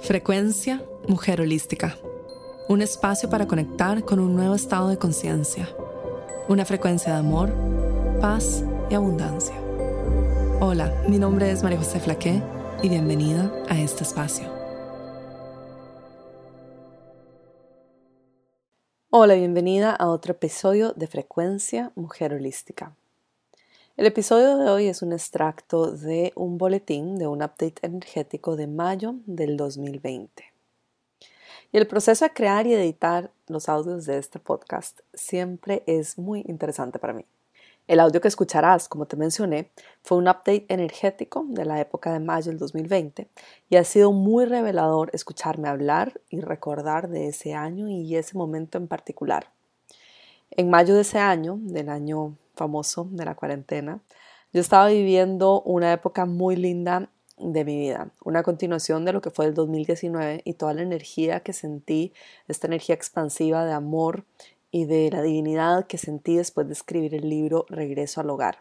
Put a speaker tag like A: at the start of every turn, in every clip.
A: Frecuencia Mujer Holística. Un espacio para conectar con un nuevo estado de conciencia. Una frecuencia de amor, paz y abundancia. Hola, mi nombre es María José Flaqué y bienvenida a este espacio. Hola, bienvenida a otro episodio de Frecuencia Mujer Holística. El episodio de hoy es un extracto de un boletín de un update energético de mayo del 2020. Y el proceso de crear y editar los audios de este podcast siempre es muy interesante para mí. El audio que escucharás, como te mencioné, fue un update energético de la época de mayo del 2020 y ha sido muy revelador escucharme hablar y recordar de ese año y ese momento en particular. En mayo de ese año, del año famoso de la cuarentena, yo estaba viviendo una época muy linda de mi vida, una continuación de lo que fue el 2019 y toda la energía que sentí, esta energía expansiva de amor y de la divinidad que sentí después de escribir el libro Regreso al Hogar.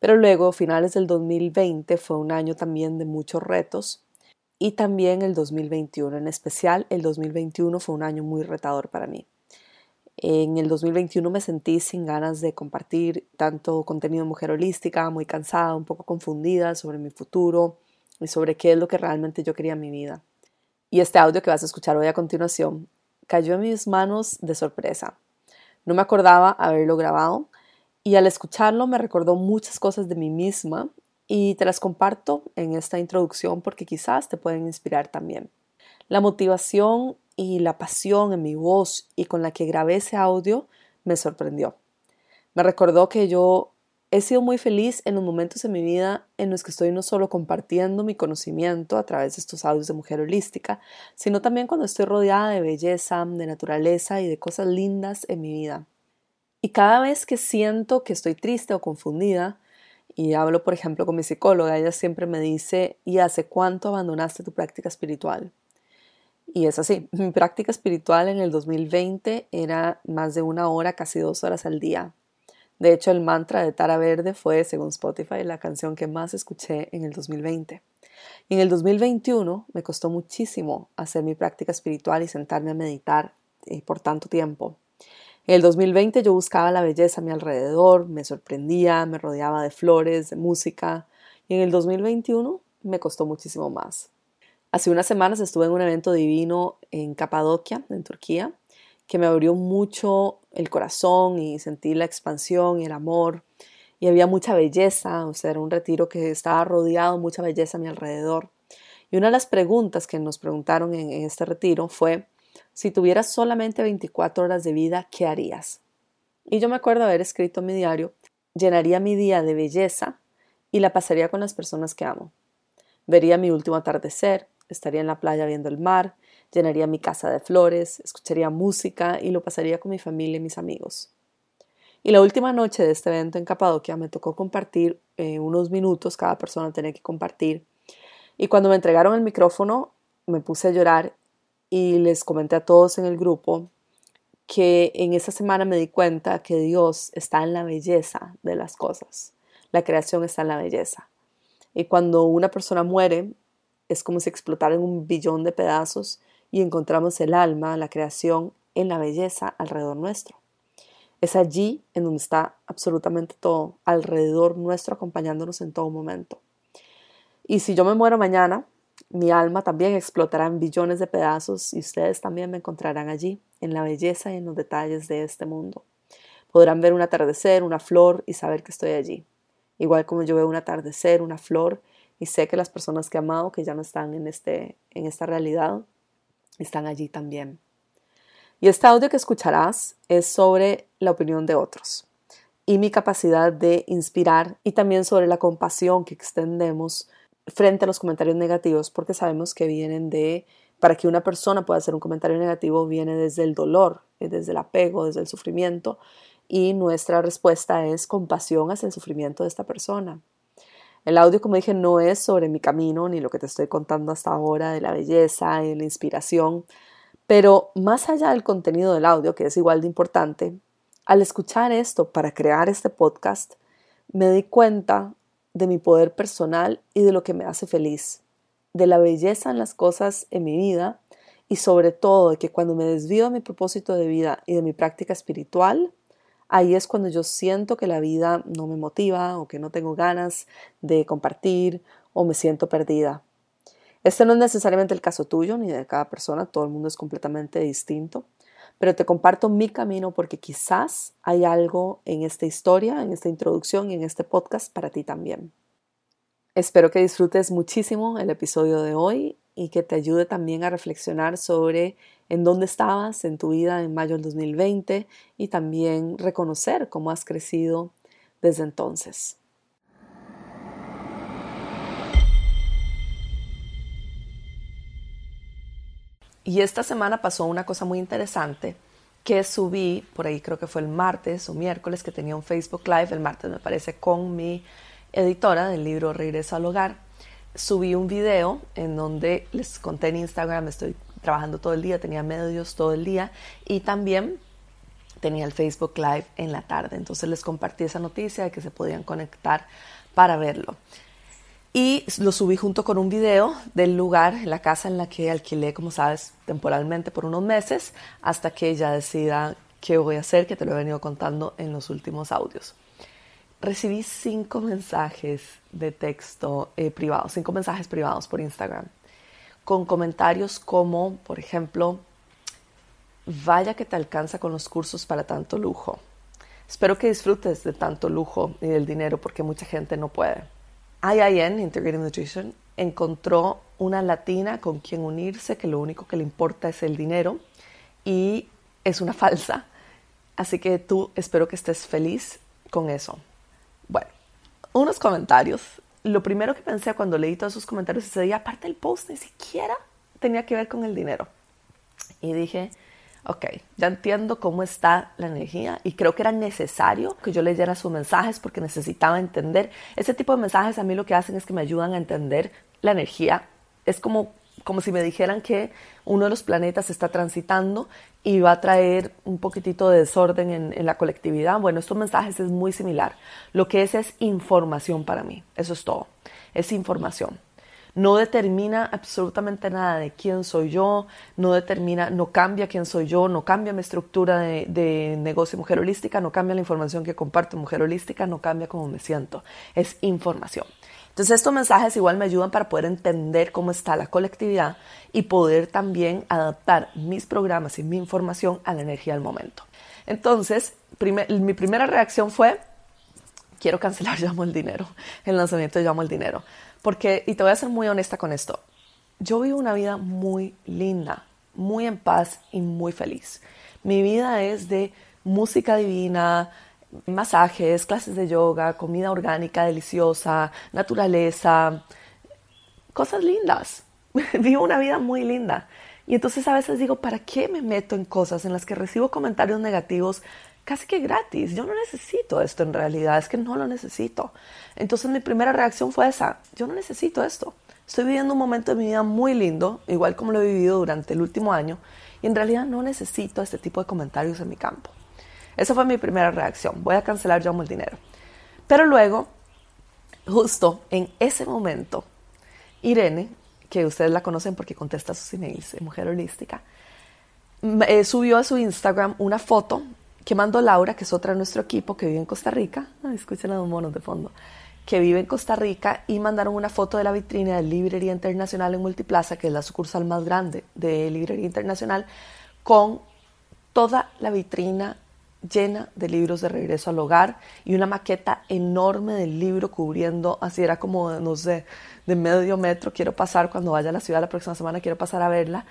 A: Pero luego, finales del 2020 fue un año también de muchos retos y también el 2021, en especial el 2021 fue un año muy retador para mí. En el 2021 me sentí sin ganas de compartir tanto contenido de mujer holística, muy cansada, un poco confundida sobre mi futuro y sobre qué es lo que realmente yo quería en mi vida. Y este audio que vas a escuchar hoy a continuación cayó en mis manos de sorpresa. No me acordaba haberlo grabado y al escucharlo me recordó muchas cosas de mí misma y te las comparto en esta introducción porque quizás te pueden inspirar también. La motivación y la pasión en mi voz y con la que grabé ese audio me sorprendió. Me recordó que yo he sido muy feliz en los momentos de mi vida en los que estoy no solo compartiendo mi conocimiento a través de estos audios de mujer holística, sino también cuando estoy rodeada de belleza, de naturaleza y de cosas lindas en mi vida. Y cada vez que siento que estoy triste o confundida, y hablo por ejemplo con mi psicóloga, ella siempre me dice, ¿y hace cuánto abandonaste tu práctica espiritual? Y es así, mi práctica espiritual en el 2020 era más de una hora, casi dos horas al día. De hecho, el mantra de Tara Verde fue, según Spotify, la canción que más escuché en el 2020. Y en el 2021 me costó muchísimo hacer mi práctica espiritual y sentarme a meditar eh, por tanto tiempo. En el 2020 yo buscaba la belleza a mi alrededor, me sorprendía, me rodeaba de flores, de música. Y en el 2021 me costó muchísimo más. Hace unas semanas estuve en un evento divino en Capadocia, en Turquía, que me abrió mucho el corazón y sentí la expansión y el amor. Y había mucha belleza, o sea, era un retiro que estaba rodeado de mucha belleza a mi alrededor. Y una de las preguntas que nos preguntaron en, en este retiro fue, si tuvieras solamente 24 horas de vida, ¿qué harías? Y yo me acuerdo haber escrito en mi diario, llenaría mi día de belleza y la pasaría con las personas que amo. Vería mi último atardecer, estaría en la playa viendo el mar, llenaría mi casa de flores, escucharía música y lo pasaría con mi familia y mis amigos. Y la última noche de este evento en Capadocia me tocó compartir eh, unos minutos, cada persona tenía que compartir. Y cuando me entregaron el micrófono, me puse a llorar y les comenté a todos en el grupo que en esa semana me di cuenta que Dios está en la belleza de las cosas. La creación está en la belleza. Y cuando una persona muere, es como si explotara en un billón de pedazos y encontramos el alma, la creación, en la belleza alrededor nuestro. Es allí en donde está absolutamente todo, alrededor nuestro, acompañándonos en todo momento. Y si yo me muero mañana, mi alma también explotará en billones de pedazos y ustedes también me encontrarán allí, en la belleza y en los detalles de este mundo. Podrán ver un atardecer, una flor y saber que estoy allí. Igual como yo veo un atardecer, una flor y sé que las personas que he amado, que ya no están en, este, en esta realidad, están allí también. Y este audio que escucharás es sobre la opinión de otros y mi capacidad de inspirar y también sobre la compasión que extendemos frente a los comentarios negativos porque sabemos que vienen de, para que una persona pueda hacer un comentario negativo, viene desde el dolor, desde el apego, desde el sufrimiento y nuestra respuesta es compasión hacia el sufrimiento de esta persona. El audio, como dije, no es sobre mi camino ni lo que te estoy contando hasta ahora de la belleza y la inspiración, pero más allá del contenido del audio, que es igual de importante, al escuchar esto para crear este podcast, me di cuenta de mi poder personal y de lo que me hace feliz. de la belleza en las cosas en mi vida y sobre todo de que cuando me desvío de mi propósito de vida y de mi práctica espiritual, ahí es cuando yo siento que la vida no me motiva o que no tengo ganas de compartir o me siento perdida. Este no es necesariamente el caso tuyo ni de cada persona, todo el mundo es completamente distinto, pero te comparto mi camino porque quizás hay algo en esta historia, en esta introducción y en este podcast para ti también. Espero que disfrutes muchísimo el episodio de hoy y que te ayude también a reflexionar sobre en dónde estabas en tu vida en mayo del 2020 y también reconocer cómo has crecido desde entonces. Y esta semana pasó una cosa muy interesante que subí, por ahí creo que fue el martes o miércoles, que tenía un Facebook Live, el martes me parece, con mi editora del libro Regreso al Hogar. Subí un video en donde les conté en Instagram, estoy trabajando todo el día, tenía medios todo el día y también tenía el Facebook Live en la tarde. Entonces les compartí esa noticia de que se podían conectar para verlo y lo subí junto con un video del lugar, la casa en la que alquilé, como sabes, temporalmente por unos meses, hasta que ella decida qué voy a hacer, que te lo he venido contando en los últimos audios. Recibí cinco mensajes de texto eh, privados, cinco mensajes privados por Instagram, con comentarios como, por ejemplo, vaya que te alcanza con los cursos para tanto lujo. Espero que disfrutes de tanto lujo y del dinero porque mucha gente no puede IIN, Integrative Nutrition, encontró una latina con quien unirse que lo único que le importa es el dinero y es una falsa. Así que tú espero que estés feliz con eso. Bueno, unos comentarios. Lo primero que pensé cuando leí todos esos comentarios ese día, aparte del post, ni siquiera tenía que ver con el dinero. Y dije, ok, ya entiendo cómo está la energía y creo que era necesario que yo leyera sus mensajes porque necesitaba entender. Ese tipo de mensajes a mí lo que hacen es que me ayudan a entender la energía. Es como, como si me dijeran que uno de los planetas está transitando y va a traer un poquitito de desorden en, la colectividad. Bueno, estos mensajes es muy similar. Lo que es es información para mí. Eso es todo. Es información no determina absolutamente nada de quién soy yo, no determina, no cambia quién soy yo, no cambia mi estructura de, negocio mujer holística, no cambia la información que comparto mujer holística, no cambia cómo me siento, es información. Entonces estos mensajes igual me ayudan para poder entender cómo está la colectividad y poder también adaptar mis programas y mi información a la energía del momento. Entonces, mi primera reacción fue, quiero cancelar Llamo el Dinero, el lanzamiento Llamo el Dinero. Porque, y te voy a ser muy honesta con esto, yo vivo una vida muy linda, muy en paz y muy feliz. Mi vida es de música divina, masajes, clases de yoga, comida orgánica deliciosa, naturaleza, cosas lindas. vivo una vida muy linda. Y entonces a veces digo, ¿para qué me meto en cosas en las que recibo comentarios negativos casi que gratis. Yo no necesito esto en realidad, es que no lo necesito. Entonces mi primera reacción fue esa, yo no necesito esto. Estoy viviendo un momento de mi vida muy lindo, igual como lo he vivido durante el último año, y en realidad no necesito este tipo de comentarios en mi campo. Esa fue mi primera reacción, voy a cancelar yo el dinero. Pero luego, justo en ese momento, Irene, que ustedes la conocen porque contesta sus emails, mujer holística, eh, subió a su Instagram una foto que mandó Laura, que es otra de nuestro equipo que vive en Costa Rica. escuchen a los monos de fondo. Que vive en Costa Rica y mandaron una foto de la vitrina de Librería Internacional en Multiplaza, que es la sucursal más grande de Librería Internacional, con toda la vitrina llena de libros de regreso al hogar y una maqueta enorme del libro cubriendo, así era como, no sé, de medio metro, quiero pasar cuando vaya a la ciudad la próxima semana, quiero pasar a verla.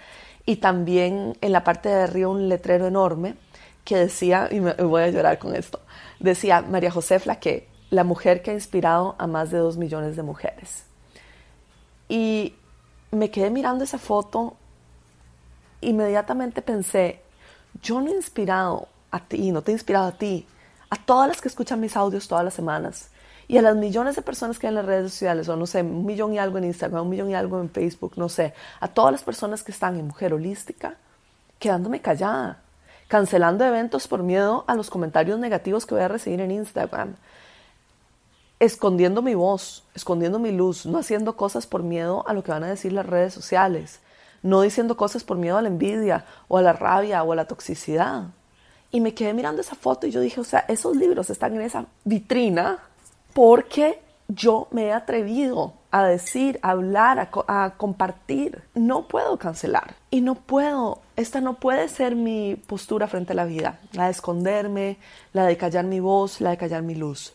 A: Y también en la parte de arriba un letrero enorme que decía, y me voy a llorar con esto, decía María José Flaque, la mujer que ha inspirado a más de dos millones de mujeres. Y me quedé mirando esa foto, inmediatamente pensé, yo no he inspirado a ti, no te he inspirado a ti, a todas las que escuchan mis audios todas las semanas y a las millones de personas que hay en las redes sociales, o no sé, un millón y algo en Instagram, un millón y algo en Facebook, no sé, a todas las personas que están en Mujer Holística, quedándome callada cancelando eventos por miedo a los comentarios negativos que voy a recibir en Instagram. escondiendo mi voz, escondiendo mi luz, no haciendo cosas por miedo a lo que van a decir las redes sociales, no diciendo cosas por miedo a la envidia o a la rabia o a la toxicidad. Y me quedé mirando esa foto y yo dije, o sea, esos libros están en esa vitrina porque yo me he atrevido a decir, a hablar, a, compartir. No puedo cancelar y no puedo, esta no puede ser mi postura frente a la vida, la de esconderme, la de callar mi voz, la de callar mi luz.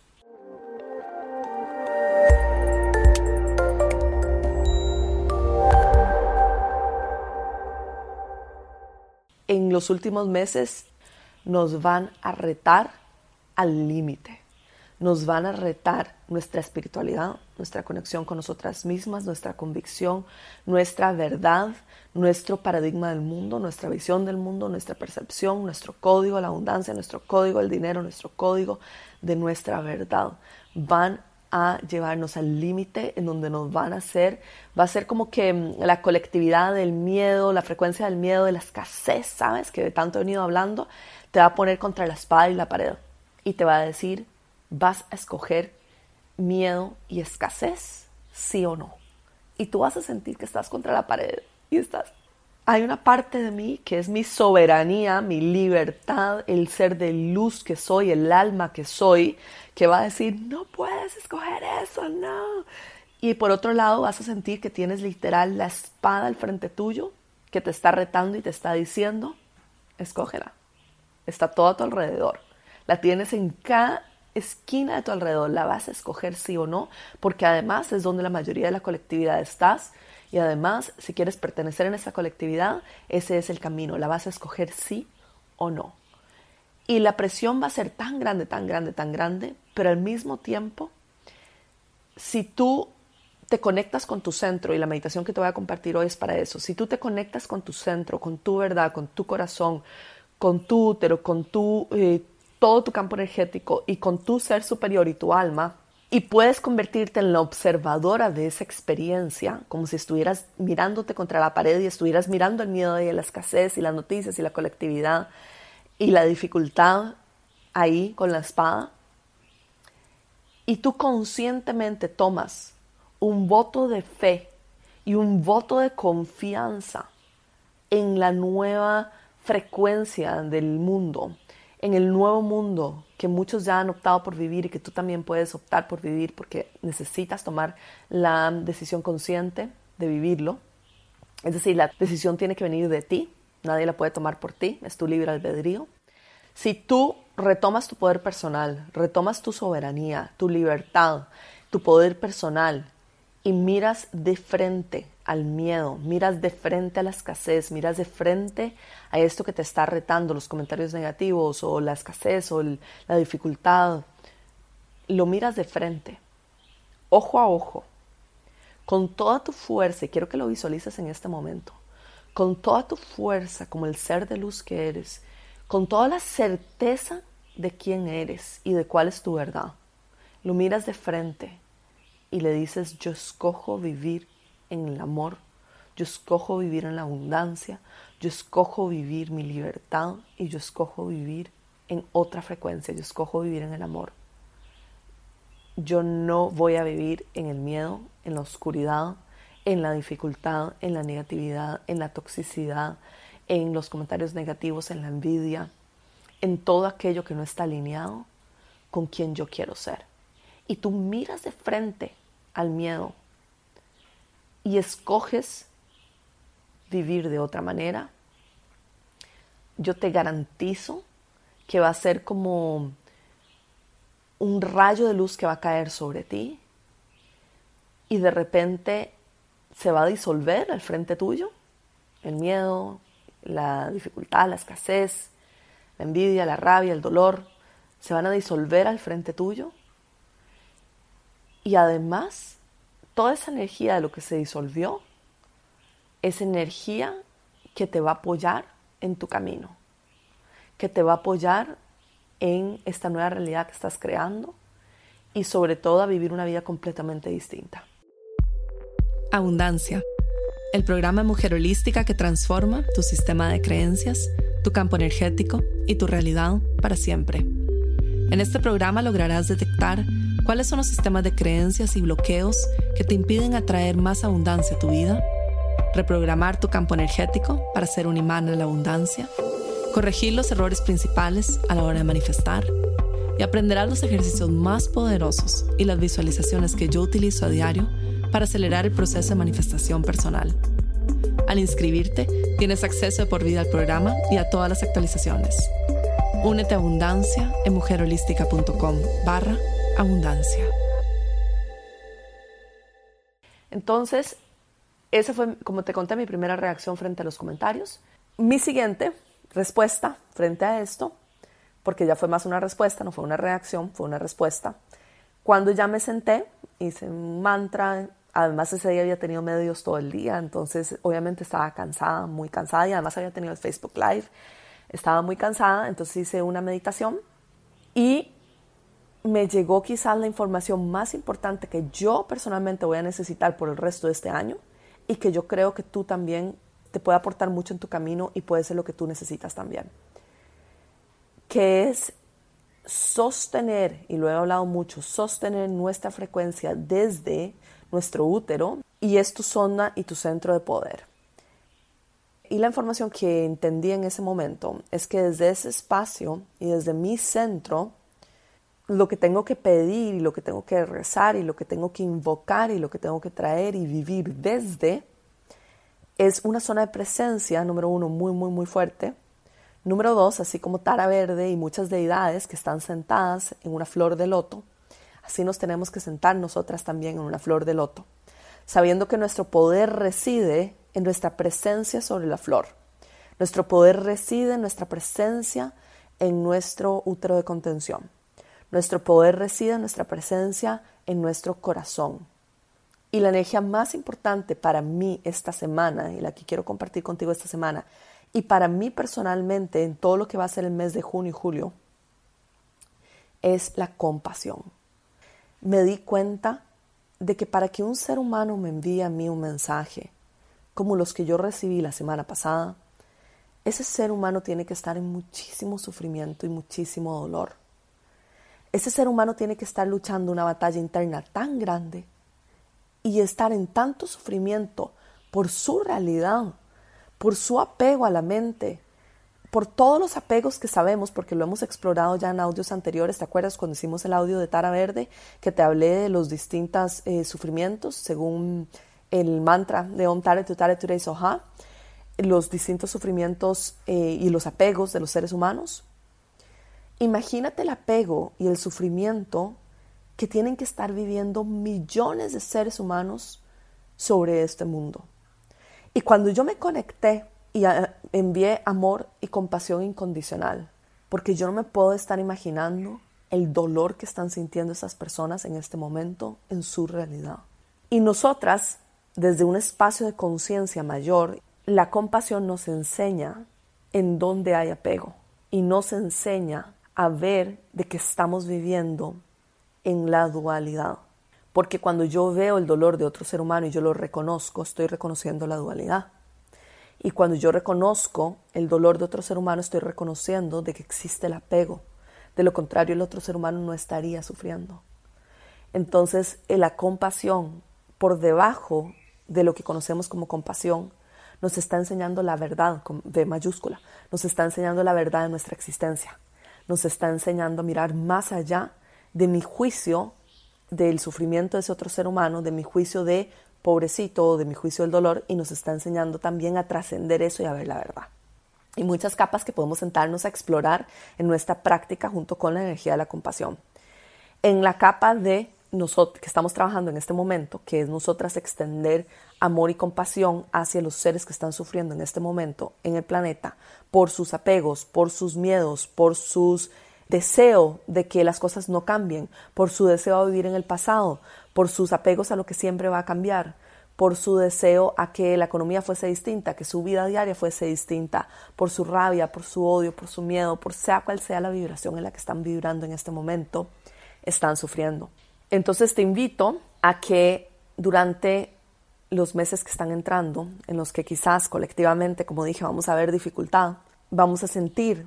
A: En los últimos meses nos van a retar al límite nos van a retar nuestra espiritualidad, nuestra conexión con nosotras mismas, nuestra convicción, nuestra verdad, nuestro paradigma del mundo, nuestra visión del mundo, nuestra percepción, nuestro código de la abundancia, nuestro código del dinero, nuestro código de nuestra verdad. Van a llevarnos al límite en donde nos van a hacer, va a ser como que mm, la colectividad del miedo, la frecuencia del miedo, de la escasez, ¿sabes? Que de tanto he venido hablando, te va a poner contra la espada y la pared y te va a decir, vas a escoger miedo y escasez, sí o no. Y tú vas a sentir que estás contra la pared y estás... Hay una parte de mí que es mi soberanía, mi libertad, el ser de luz que soy, el alma que soy, que va a decir, no puedes escoger eso, no. Y por otro lado vas a sentir que tienes literal la espada al frente tuyo, que te está retando y te está diciendo, escógela. Está todo a tu alrededor. La tienes en cada esquina de tu alrededor la vas a escoger sí o no, porque además es donde la mayoría de la colectividad estás y además si quieres pertenecer en esa colectividad, ese es el camino, la vas a escoger sí o no. Y la presión va a ser tan grande, tan grande, tan grande, pero al mismo tiempo, si tú te conectas con tu centro, y la meditación que te voy a compartir hoy es para eso, si tú te conectas con tu centro, con tu verdad, con tu corazón, con tu útero, con eh, todo tu campo energético y con tu ser superior y tu alma, y puedes convertirte en la observadora de esa experiencia, como si estuvieras mirándote contra la pared y estuvieras mirando el miedo y la escasez y las noticias y la colectividad y la dificultad ahí con la espada. Y tú conscientemente tomas un voto de fe y un voto de confianza en la nueva frecuencia del mundo, en el nuevo mundo que muchos ya han optado por vivir y que tú también puedes optar por vivir porque necesitas tomar la decisión consciente de vivirlo. Es decir, la decisión tiene que venir de ti, nadie la puede tomar por ti, es tu libre albedrío. Si tú retomas tu poder personal, retomas tu soberanía, tu libertad, tu poder personal y miras de frente al miedo, miras de frente a la escasez, miras de frente a esto que te está retando, los comentarios negativos o la escasez o la dificultad, lo miras de frente, ojo a ojo, con toda tu fuerza, y quiero que lo visualices en este momento, con toda tu fuerza como el ser de luz que eres, con toda la certeza de quién eres y de cuál es tu verdad. Lo miras de frente y le dices, yo escojo vivir en el amor, yo escojo vivir en la abundancia, yo escojo vivir mi libertad y yo escojo vivir en otra frecuencia, yo escojo vivir en el amor. Yo no voy a vivir en el miedo, en la oscuridad, en la dificultad, en la negatividad, en la toxicidad, en los comentarios negativos, en la envidia, en todo aquello que no está alineado con quien yo quiero ser. Y tú miras de frente al miedo, y escoges vivir de otra manera, yo te garantizo que va a ser como un rayo de luz que va a caer sobre ti y de repente se va a disolver al frente tuyo el miedo, la dificultad, la escasez, la envidia, la rabia, el dolor, se van a disolver al frente tuyo y además toda esa energía de lo que se disolvió es energía que te va a apoyar en tu camino, que te va a apoyar en esta nueva realidad que estás creando y sobre todo a vivir una vida completamente distinta.
B: Abundancia, el programa Mujer Holística que transforma tu sistema de creencias, tu campo energético y tu realidad para siempre. En este programa lograrás detectar ¿Cuáles son los sistemas de creencias y bloqueos que te impiden atraer más abundancia a tu vida? ¿Reprogramar tu campo energético para ser un imán a la abundancia? ¿Corregir los errores principales a la hora de manifestar? Y aprenderás los ejercicios más poderosos y las visualizaciones que yo utilizo a diario para acelerar el proceso de manifestación personal. Al inscribirte, tienes acceso de por vida al programa y a todas las actualizaciones. Únete a Abundancia en mujerholística.com barra abundancia.
A: Entonces, esa fue, como te conté, mi primera reacción frente a los comentarios. Mi siguiente respuesta frente a esto, porque ya fue más una respuesta, no fue una reacción, fue una respuesta. Cuando ya me senté, hice un mantra, además ese día había tenido medios todo el día, entonces obviamente estaba cansada, muy cansada y además había tenido el Facebook Live, estaba muy cansada, entonces hice una meditación y me llegó quizás la información más importante que yo personalmente voy a necesitar por el resto de este año y que yo creo que tú también te puede aportar mucho en tu camino y puede ser lo que tú necesitas también. Que es sostener, y lo he hablado mucho, sostener nuestra frecuencia desde nuestro útero y es tu zona y tu centro de poder. Y la información que entendí en ese momento es que desde ese espacio y desde mi centro, lo que tengo que pedir y lo que tengo que rezar y lo que tengo que invocar y lo que tengo que traer y vivir desde es una zona de presencia, número uno, muy, muy, muy fuerte. Número dos, así como Tara Verde y muchas deidades que están sentadas en una flor de loto, así nos tenemos que sentar nosotras también en una flor de loto, sabiendo que nuestro poder reside en nuestra presencia sobre la flor. Nuestro poder reside en nuestra presencia en nuestro útero de contención. Nuestro poder reside en nuestra presencia en nuestro corazón. Y la energía más importante para mí esta semana, y la que quiero compartir contigo esta semana, y para mí personalmente en todo lo que va a ser el mes de junio y julio, es la compasión. Me di cuenta de que para que un ser humano me envíe a mí un mensaje, como los que yo recibí la semana pasada, ese ser humano tiene que estar en muchísimo sufrimiento y muchísimo dolor. Ese ser humano tiene que estar luchando una batalla interna tan grande y estar en tanto sufrimiento por su realidad, por su apego a la mente, por todos los apegos que sabemos, porque lo hemos explorado ya en audios anteriores. ¿Te acuerdas cuando hicimos el audio de Tara Verde que te hablé de los distintos eh, sufrimientos según el mantra de Om Tare Tutare Ture Soha, los distintos sufrimientos eh, y los apegos de los seres humanos? Imagínate el apego y el sufrimiento que tienen que estar viviendo millones de seres humanos sobre este mundo. Y cuando yo me conecté y ah, envié amor y compasión incondicional, porque yo no me puedo estar imaginando el dolor que están sintiendo esas personas en este momento en su realidad. Y nosotras, desde un espacio de conciencia mayor, la compasión nos enseña en dónde hay apego y nos enseña a ver de que estamos viviendo en la dualidad. Porque cuando yo veo el dolor de otro ser humano y yo lo reconozco, estoy reconociendo la dualidad. Y cuando yo reconozco el dolor de otro ser humano, estoy reconociendo de que existe el apego. De lo contrario, el otro ser humano no estaría sufriendo. Entonces, la compasión, por debajo de lo que conocemos como compasión, nos está enseñando la verdad, de mayúscula, nos está enseñando la verdad de nuestra existencia, nos está enseñando a mirar más allá de mi juicio del sufrimiento de ese otro ser humano, de mi juicio de pobrecito, de mi juicio del dolor, y nos está enseñando también a trascender eso y a ver la verdad. Y muchas capas que podemos sentarnos a explorar en nuestra práctica junto con la energía de la compasión. En la capa de que estamos trabajando en este momento, que es nosotras extender amor y compasión hacia los seres que están sufriendo en este momento en el planeta por sus apegos, por sus miedos, por sus deseo de que las cosas no cambien, por su deseo a vivir en el pasado, por sus apegos a lo que siempre va a cambiar, por su deseo a que la economía fuese distinta, que su vida diaria fuese distinta, por su rabia, por su odio, por su miedo, por sea cual sea la vibración en la que están vibrando en este momento, están sufriendo. Entonces te invito a que durante los meses que están entrando, en los que quizás colectivamente, como dije, vamos a ver dificultad, vamos a sentir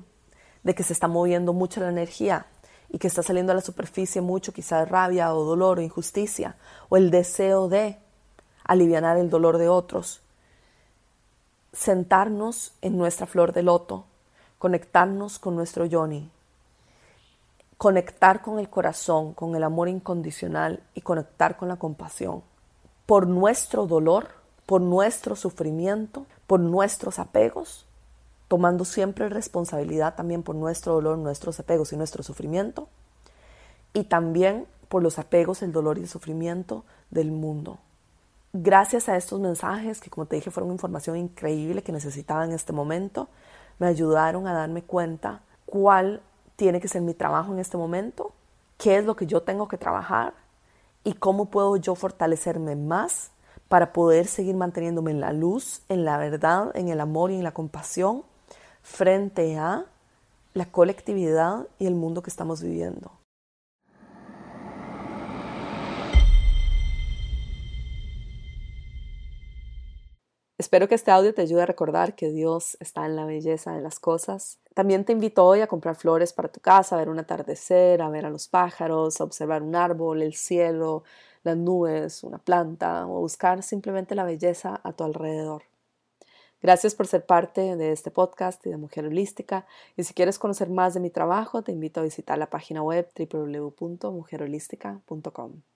A: de que se está moviendo mucho la energía y que está saliendo a la superficie mucho, quizás rabia o dolor o injusticia, o el deseo de aliviar el dolor de otros. Sentarnos en nuestra flor de loto, conectarnos con nuestro yoni, conectar con el corazón, con el amor incondicional y conectar con la compasión. Por nuestro dolor, por nuestro sufrimiento, por nuestros apegos, tomando siempre responsabilidad también por nuestro dolor, nuestros apegos y nuestro sufrimiento, y también por los apegos, el dolor y el sufrimiento del mundo. Gracias a estos mensajes, que como te dije fueron información increíble que necesitaba en este momento, me ayudaron a darme cuenta cuál tiene que ser mi trabajo en este momento, qué es lo que yo tengo que trabajar y cómo puedo yo fortalecerme más para poder seguir manteniéndome en la luz, en la verdad, en el amor y en la compasión frente a la colectividad y el mundo que estamos viviendo. Espero que este audio te ayude a recordar que Dios está en la belleza de las cosas. También te invito hoy a comprar flores para tu casa, a ver un atardecer, a ver a los pájaros, a observar un árbol, el cielo, las nubes, una planta o buscar simplemente la belleza a tu alrededor. Gracias por ser parte de este podcast y de Mujer Holística. Y si quieres conocer más de mi trabajo, te invito a visitar la página web www.mujerholística.com.